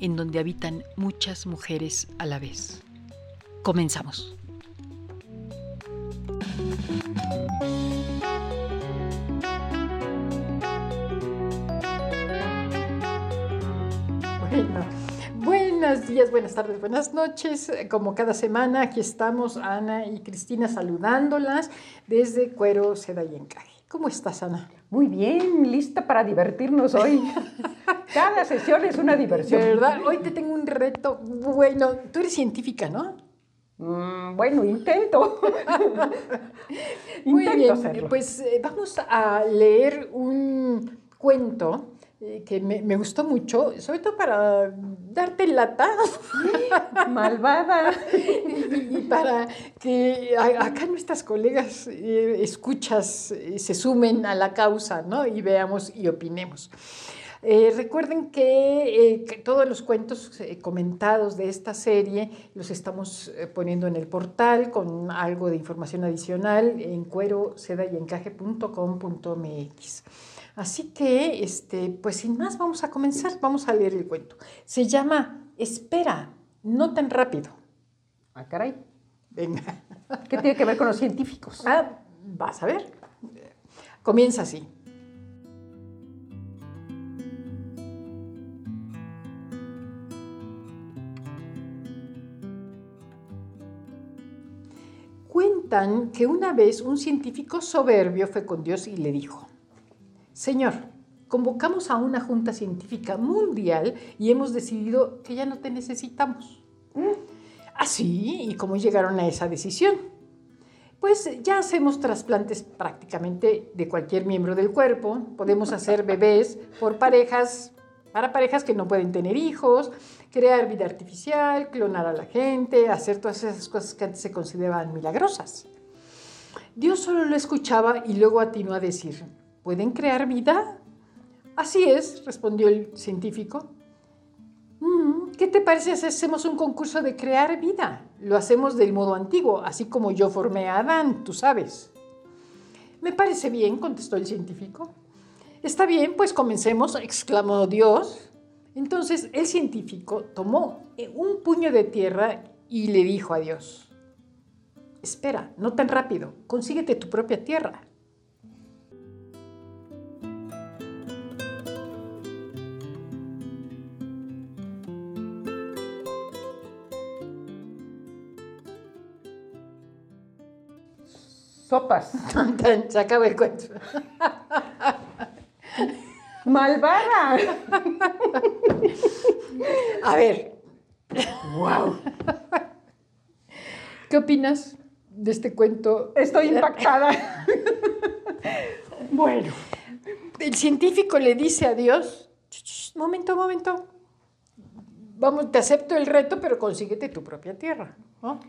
en donde habitan muchas mujeres a la vez. Comenzamos. Bueno, buenos días, buenas tardes, buenas noches. Como cada semana, aquí estamos Ana y Cristina saludándolas desde Cuero, Seda y Encaje. ¿Cómo estás, Ana? Muy bien, lista para divertirnos hoy. Cada sesión es una diversión. De verdad, hoy te tengo un reto. Bueno, tú eres científica, ¿no? Mm, bueno, intento. Muy bien, hacerlo. pues eh, vamos a leer un cuento que me, me gustó mucho, sobre todo para darte lata Malvada. y, y para que a- acá nuestras colegas eh, escuchas eh, se sumen a la causa ¿no? y veamos y opinemos. Eh, recuerden que, eh, que todos los cuentos eh, comentados de esta serie los estamos eh, poniendo en el portal con algo de información adicional en cuero, seda y encaje.com.mx. Así que, este, pues sin más, vamos a comenzar, vamos a leer el cuento. Se llama Espera, no tan rápido. Ah, caray. Venga. ¿Qué tiene que ver con los científicos? Ah, vas a ver. Comienza así. Cuentan que una vez un científico soberbio fue con Dios y le dijo, Señor, convocamos a una junta científica mundial y hemos decidido que ya no te necesitamos. Así, ¿y cómo llegaron a esa decisión? Pues ya hacemos trasplantes prácticamente de cualquier miembro del cuerpo. Podemos hacer bebés por parejas, para parejas que no pueden tener hijos, crear vida artificial, clonar a la gente, hacer todas esas cosas que antes se consideraban milagrosas. Dios solo lo escuchaba y luego atinó a decir, ¿pueden crear vida? Así es, respondió el científico. "Mm, ¿Qué te parece si hacemos un concurso de crear vida? Lo hacemos del modo antiguo, así como yo formé a Adán, tú sabes. Me parece bien, contestó el científico. Está bien, pues comencemos, exclamó Dios. Entonces el científico tomó un puño de tierra y le dijo a Dios, espera, no tan rápido, consíguete tu propia tierra. Sopas. Se acaba el cuento. Malvada. A ver, Wow. ¿qué opinas de este cuento? Estoy impactada. bueno. El científico le dice a Dios, "Ch, ch, momento, momento, vamos, te acepto el reto, pero consíguete tu propia tierra. ¿no?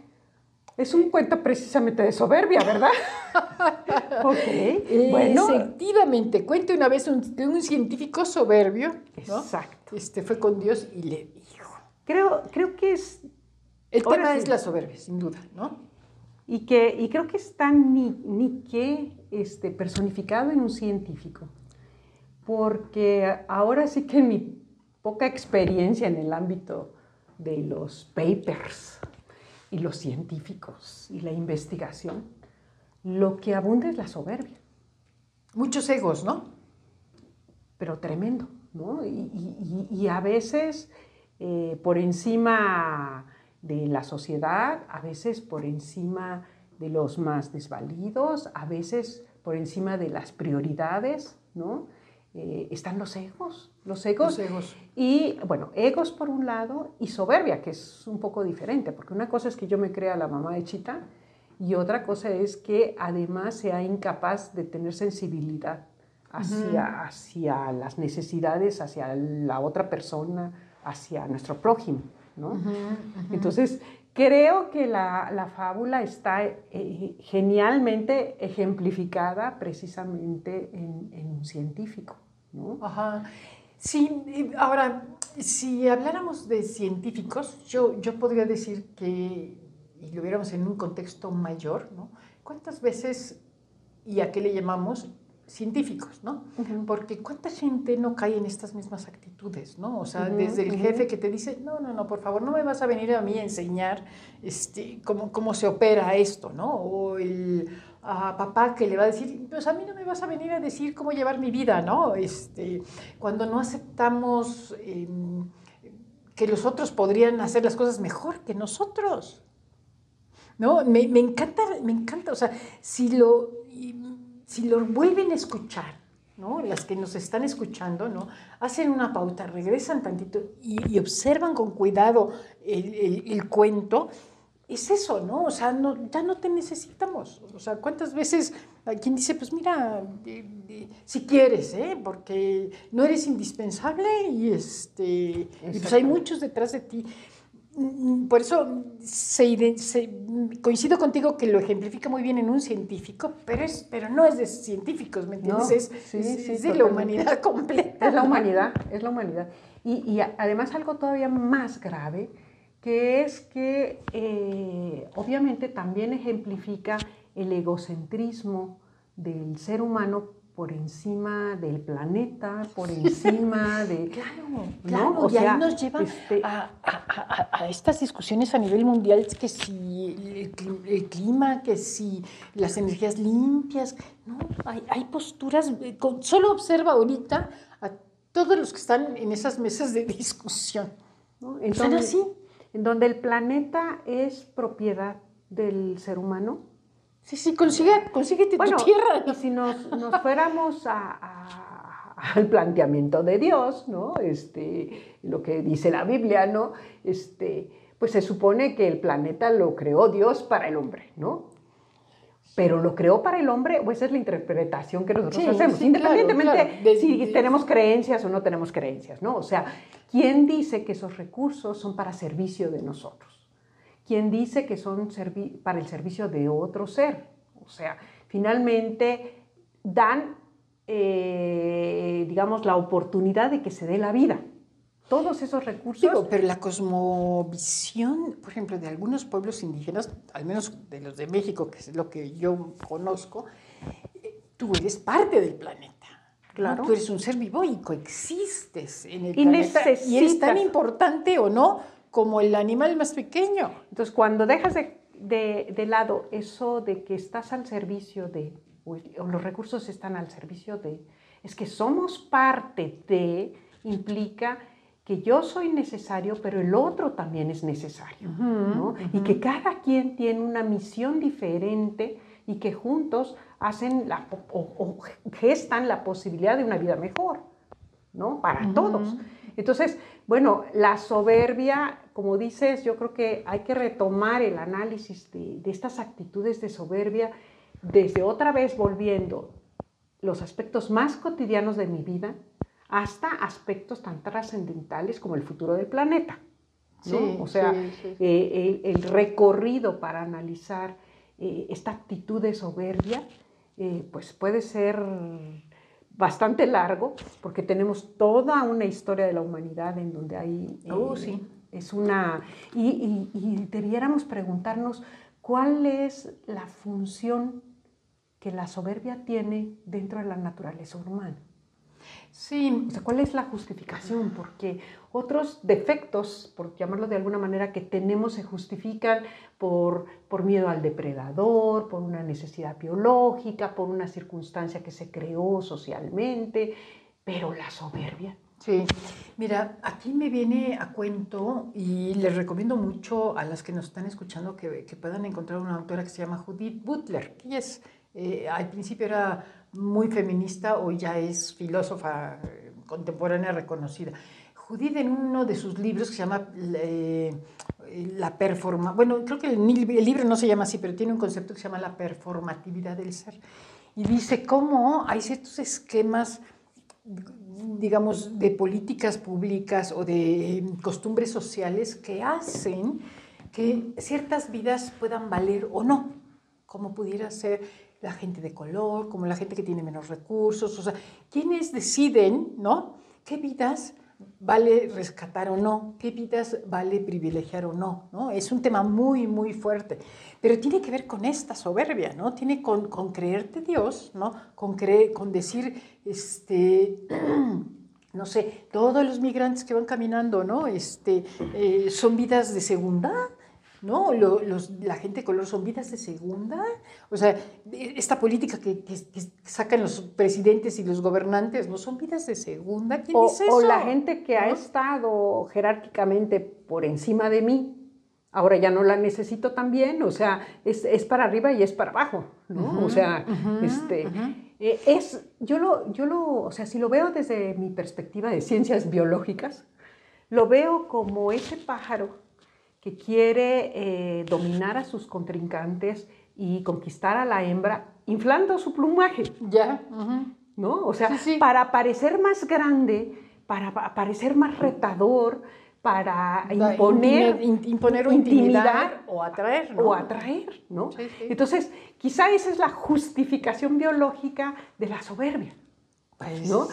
Es un cuento precisamente de soberbia, ¿verdad? ok. Bueno. Efectivamente, cuenta una vez un, de un científico soberbio, ¿no? Exacto. Este, fue con Dios y le dijo. Creo, creo que es El Ahora tema sí. es la soberbia, sin duda, ¿no? Y, que, y creo que está ni, ni que este, personificado en un científico, porque ahora sí que en mi poca experiencia en el ámbito de los papers y los científicos y la investigación, lo que abunda es la soberbia, Muchos egos, ¿no? pero tremendo, ¿no? Y, a veces eh, por encima de la sociedad, a veces por encima de los más desvalidos, a veces por encima de las prioridades, ¿no? Eh, están los egos, los egos, Los egos. Y bueno, egos por un lado y soberbia, que es un poco diferente, porque una cosa es que yo me crea la mamá de Chita y otra cosa es que además sea incapaz de tener sensibilidad hacia, hacia las necesidades, hacia la otra persona, hacia nuestro prójimo, ¿no? Entonces, creo que la, la fábula está eh, genialmente ejemplificada precisamente en, un científico. Ajá. Sí, ahora, si habláramos de científicos, yo, yo podría decir que, y lo viéramos en un contexto mayor, ¿no? ¿Cuántas veces y a qué le llamamos científicos, ¿no? Porque cuánta gente no cae en estas mismas actitudes, ¿no? O sea, desde el jefe que te dice, no, no, no, por favor, no me vas a venir a mí a enseñar este, cómo, cómo se opera esto, ¿no? O el ah, papá que le va a decir, pues a mí no me vas a venir a decir cómo llevar mi vida, ¿no? Este, cuando no aceptamos em, que los otros podrían hacer las cosas mejor que nosotros. ¿no? Me, me encanta, me encanta, o sea, si lo, y- si lo vuelven a escuchar, ¿no? Las que nos están escuchando, ¿no? Hacen una pauta, regresan tantito y, y observan con cuidado el, el- el cuento, es eso, ¿no? O sea, no, ya no te necesitamos. O sea, ¿cuántas veces quien dice, pues mira, eh, eh, si quieres, ¿eh? Porque no eres indispensable y, este, y pues hay muchos detrás de ti. Mm, Por eso se se- coincido contigo que lo ejemplifica muy bien en un científico, pero, es, pero no es de científicos, ¿me entiendes? No, es, sí, es- sí, es de la humanidad completa. Es la humanidad, es la humanidad. Y, y además algo todavía más grave, que es que eh, obviamente también ejemplifica el egocentrismo del ser humano por encima del planeta, por encima de... Claro, ¿no? claro, O y ahí nos lleva este- a, a- a- a estas discusiones a nivel mundial, que si el, cli- el clima, que si las energías limpias, no, hay, hay posturas, eh, con- solo observa ahorita a todos los que están en esas mesas de discusión. ¿no? Están Entonces, así. en donde el planeta es propiedad del ser humano, Sí, sí, consigue, consíguete Bueno, tu tierra. y si nos, nos fuéramos a- a- al planteamiento de Dios, ¿no? Este, lo que dice la Biblia, ¿no? Este, pues se supone que el planeta lo creó Dios para el hombre, ¿no? Pero lo creó para el hombre, o esa es la interpretación que nosotros Sí, hacemos, sí, independientemente claro, claro. De- si tenemos creencias o no tenemos creencias, ¿no? O sea, ¿quién dice que esos recursos son para servicio de nosotros? ¿Quién dice que son para el servicio de otro ser? O sea, finalmente dan, eh, digamos, la oportunidad de que se dé la vida. Todos esos recursos Digo, pero la cosmovisión, por ejemplo, de algunos pueblos indígenas, al menos de los de México, que es lo que yo conozco, eh, tú eres parte del planeta. Claro. Tú eres un ser vivo y coexistes en el Y planeta. Y eres tan necesitas- importante o no como el animal más pequeño. Entonces, cuando dejas de, de- de lado eso de que estás al servicio de, o los recursos están al servicio de, es que somos parte de, implica que yo soy necesario, pero el otro también es necesario, ¿no? Y que cada quien tiene una misión diferente y que juntos hacen la, o, o gestan la posibilidad de una vida mejor, ¿no? Para todos. Entonces, bueno, la soberbia, como dices, yo creo que hay que retomar el análisis de, de estas actitudes de soberbia desde otra vez volviendo los aspectos más cotidianos de mi vida hasta aspectos tan trascendentales como el futuro del planeta. ¿no? Sí, o sea, sí, sí. eh, el, el recorrido para analizar eh, esta actitud de soberbia, eh, pues puede ser bastante largo, porque tenemos toda una historia de la humanidad en donde hay... Oh, eh, sí. Es una... Y, y- y debiéramos preguntarnos cuál es la función que la soberbia tiene dentro de la naturaleza humana. Sí, O sea, ¿cuál es la justificación? Porque otros defectos, por llamarlo de alguna manera, que tenemos se justifican por, por miedo al depredador, por una necesidad biológica, por una circunstancia que se creó socialmente, pero la soberbia. Sí, Mira, aquí me viene a cuento y les recomiendo mucho a las que nos están escuchando que, que puedan encontrar una autora que se llama Judith Butler, que es, eh, al principio era muy feminista, hoy ya es filósofa eh, contemporánea reconocida. Judith en uno de sus libros que se llama eh, La performa, bueno, creo que el, el libro no se llama así, pero tiene un concepto que se llama la performatividad del ser. Y dice cómo hay ciertos esquemas digamos, de políticas públicas o de costumbres sociales que hacen que ciertas vidas puedan valer o no, como pudiera ser la gente de color, como la gente que tiene menos recursos, o sea, quienes deciden, ¿no? ¿Qué vidas vale rescatar o no, qué vidas vale privilegiar o no, ¿no? Es un tema muy, muy fuerte, pero tiene que ver con esta soberbia, ¿no? Tiene con, con creerte Dios, ¿no? Con, creer, con decir, este, no sé, todos los migrantes que van caminando, ¿no? Este, eh, son vidas de segunda, ¿no? Los, la gente de color son vidas de segunda. O sea, esta política que, que, sacan los presidentes y los gobernantes, ¿no son vidas de segunda? ¿Quién o, dice eso? O la gente que ha estado jerárquicamente por encima de mí, ahora ya no la necesito también, o sea, es, es para arriba y es para abajo, ¿no? o sea, este... Eh, es, yo lo, yo lo, o sea, si lo veo desde mi perspectiva de ciencias biológicas, lo veo como ese pájaro que quiere eh, dominar a sus contrincantes y conquistar a la hembra inflando su plumaje. Ya. ¿No? O sea, para parecer más grande, para parecer más retador, para imponer, imponer o intimidar, o atraer, ¿no? O atraer, ¿no? Entonces, quizá esa es la justificación biológica de la soberbia, pues ¿no?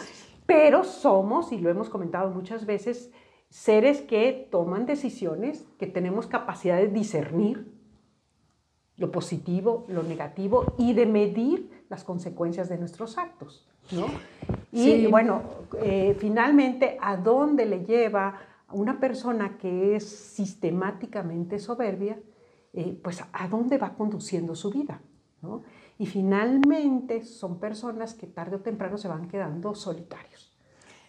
Pero somos, y lo hemos comentado muchas veces, seres que toman decisiones, que tenemos capacidad de discernir lo positivo, lo negativo y de medir las consecuencias de nuestros actos. ¿no? Y bueno, eh, finalmente, ¿a dónde le lleva a una persona que es sistemáticamente soberbia? Eh, pues a dónde va conduciendo su vida. ¿no? Y finalmente son personas que tarde o temprano se van quedando solitarios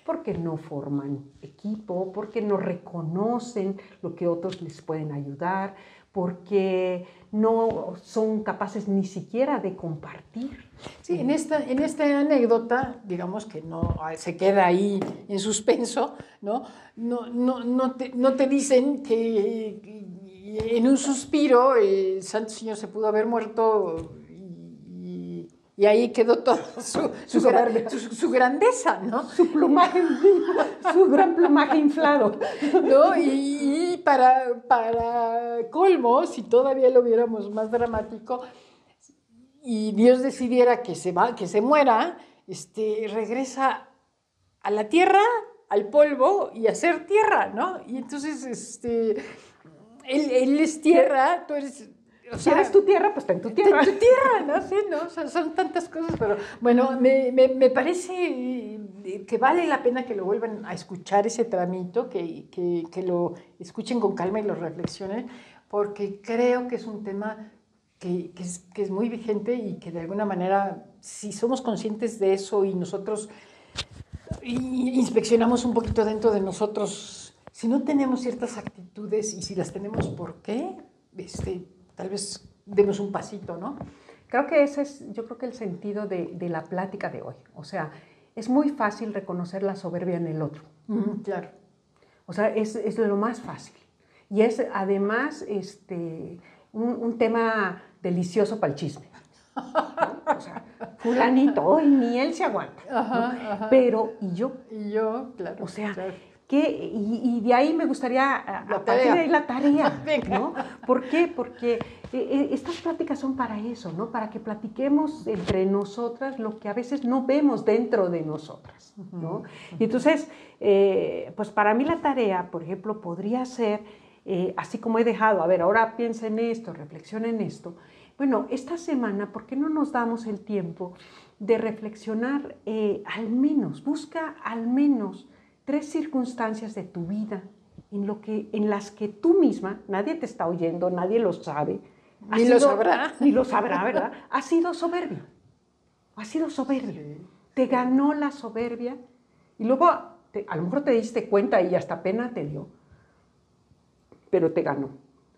porque no forman equipo, porque no reconocen lo que otros les pueden ayudar, porque no son capaces ni siquiera de compartir. Sí, en esta, en esta anécdota, digamos que no se queda ahí en suspenso, ¿no? No, no, no, te, no te dicen que en un suspiro el Santo Señor se pudo haber muerto y ahí quedó todo su, su, su, grandeza, ¿no? Su plumaje, su gran plumaje inflado. ¿No? Y, para, para colmo, si todavía lo viéramos más dramático, y Dios decidiera que se, va, que se muera, este, regresa a la tierra, al polvo y a ser tierra, ¿no? Y entonces, este, él, él es tierra, tú eres si eres tu tierra, pues está en tu tierra. En tu tierra, no sé, ¿no? Son, tantas cosas, pero bueno, me, me, me, parece que vale la pena que lo vuelvan a escuchar ese tramito, que, que, que, lo escuchen con calma y lo reflexionen, porque creo que es un tema que, que, es, que es muy vigente y que de alguna manera, si somos conscientes de eso y nosotros inspeccionamos un poquito dentro de nosotros, si no tenemos ciertas actitudes y si las tenemos, ¿por qué? Este, tal vez demos un pasito, ¿no? Creo que ese es, yo creo que el sentido de, de la plática de hoy. O sea, es muy fácil reconocer la soberbia en el otro. claro. O sea, es, es, lo más fácil. Y es además este, un, un tema delicioso para el chisme. O sea, fulanito, hoy ni él se aguanta. Ajá, Pero, ¿y yo? Y yo, claro. O sea, claro. Y, y, de ahí me gustaría, la a partir de ahí la tarea, ¿no? ¿Por qué? Porque estas pláticas son para eso, ¿no? Para que platiquemos entre nosotras lo que a veces no vemos dentro de nosotras, ¿no? Y entonces, eh, pues para mí la tarea, por ejemplo, podría ser, eh, así como he dejado, a ver, ahora piensa en esto, reflexiona en esto. Bueno, esta semana, ¿por qué no nos damos el tiempo de reflexionar eh, al menos, busca al menos tres circunstancias de tu vida en, lo que, en las que tú misma, nadie te está oyendo, nadie lo sabe, ni sido, lo sabrá. Ni lo sabrá, ¿verdad? Ha sido soberbio. Ha sido soberbio. Te ganó la soberbia y luego a lo mejor te diste cuenta y hasta pena te dio, pero te ganó.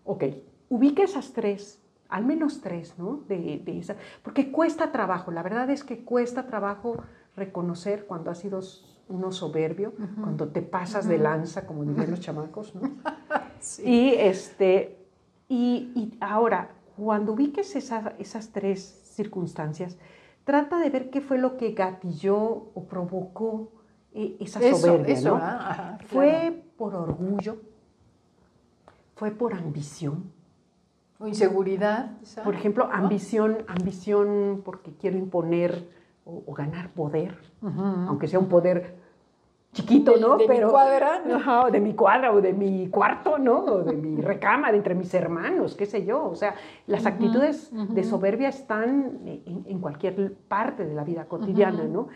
Ok, ubica esas tres, al menos tres, ¿no? De, de esa, porque cuesta trabajo, la verdad es que cuesta trabajo reconocer cuando has sido uno soberbio, cuando te pasas de lanza, como dirían los chamacos, ¿no? Y, este, y, y, ahora, cuando ubiques esas tres circunstancias, trata de ver qué fue lo que gatilló o provocó eh, esa soberbia, ¿no? Ah, fue por orgullo, fue por ambición. O inseguridad. Por ejemplo, ambición, ambición porque quiero imponer o, ganar poder, aunque sea un poder chiquito, ¿no? De Pero, mi cuadra. ¿no? de mi cuadra o de mi cuarto, ¿no? O de mi recámara, entre mis hermanos, qué sé yo. O sea, las actitudes de soberbia están en, en, cualquier parte de la vida cotidiana, ¿no?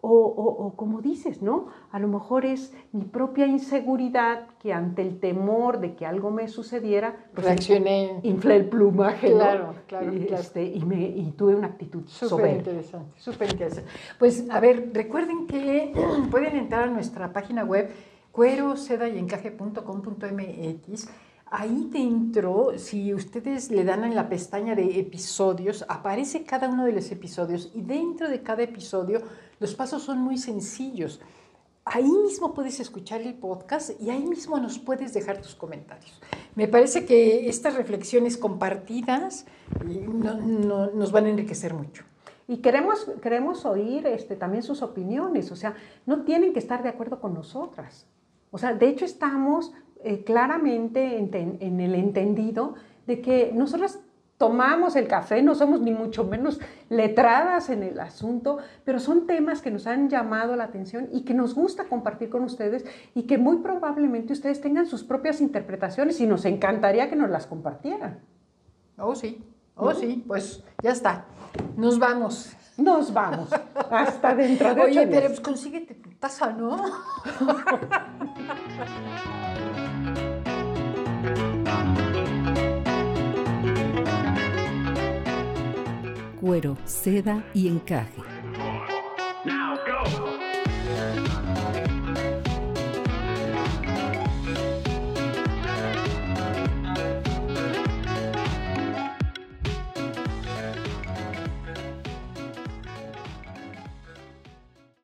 O, como dices, ¿no? A lo mejor es mi propia inseguridad que ante el temor de que algo me sucediera, pues reaccioné. Inflé el plumaje, claro, Claro, y, claro. Este, y, me, y tuve una actitud súper interesante, súper interesante. Pues, a ver, recuerden que pueden entrar a nuestra página web cuero, seda y encaje.com.mx Ahí dentro, si ustedes le dan en la pestaña de episodios, aparece cada uno de los episodios y dentro de cada episodio los pasos son muy sencillos. Ahí mismo puedes escuchar el podcast y ahí mismo nos puedes dejar tus comentarios. Me parece que estas reflexiones compartidas eh, nos van a enriquecer mucho. Y queremos, queremos oír este, también sus opiniones, o sea, no tienen que estar de acuerdo con nosotras. O sea, de hecho estamos eh, claramente en, el entendido de que nosotros tomamos el café, no somos ni mucho menos letradas en el asunto, pero son temas que nos han llamado la atención y que nos gusta compartir con ustedes y que muy probablemente ustedes tengan sus propias interpretaciones y nos encantaría que nos las compartieran. Oh, sí, oh, sí, pues ya está. Nos vamos. Nos vamos. Hasta dentro de Oye, pero pues consíguete tu taza, ¿no? cuero, seda y encaje.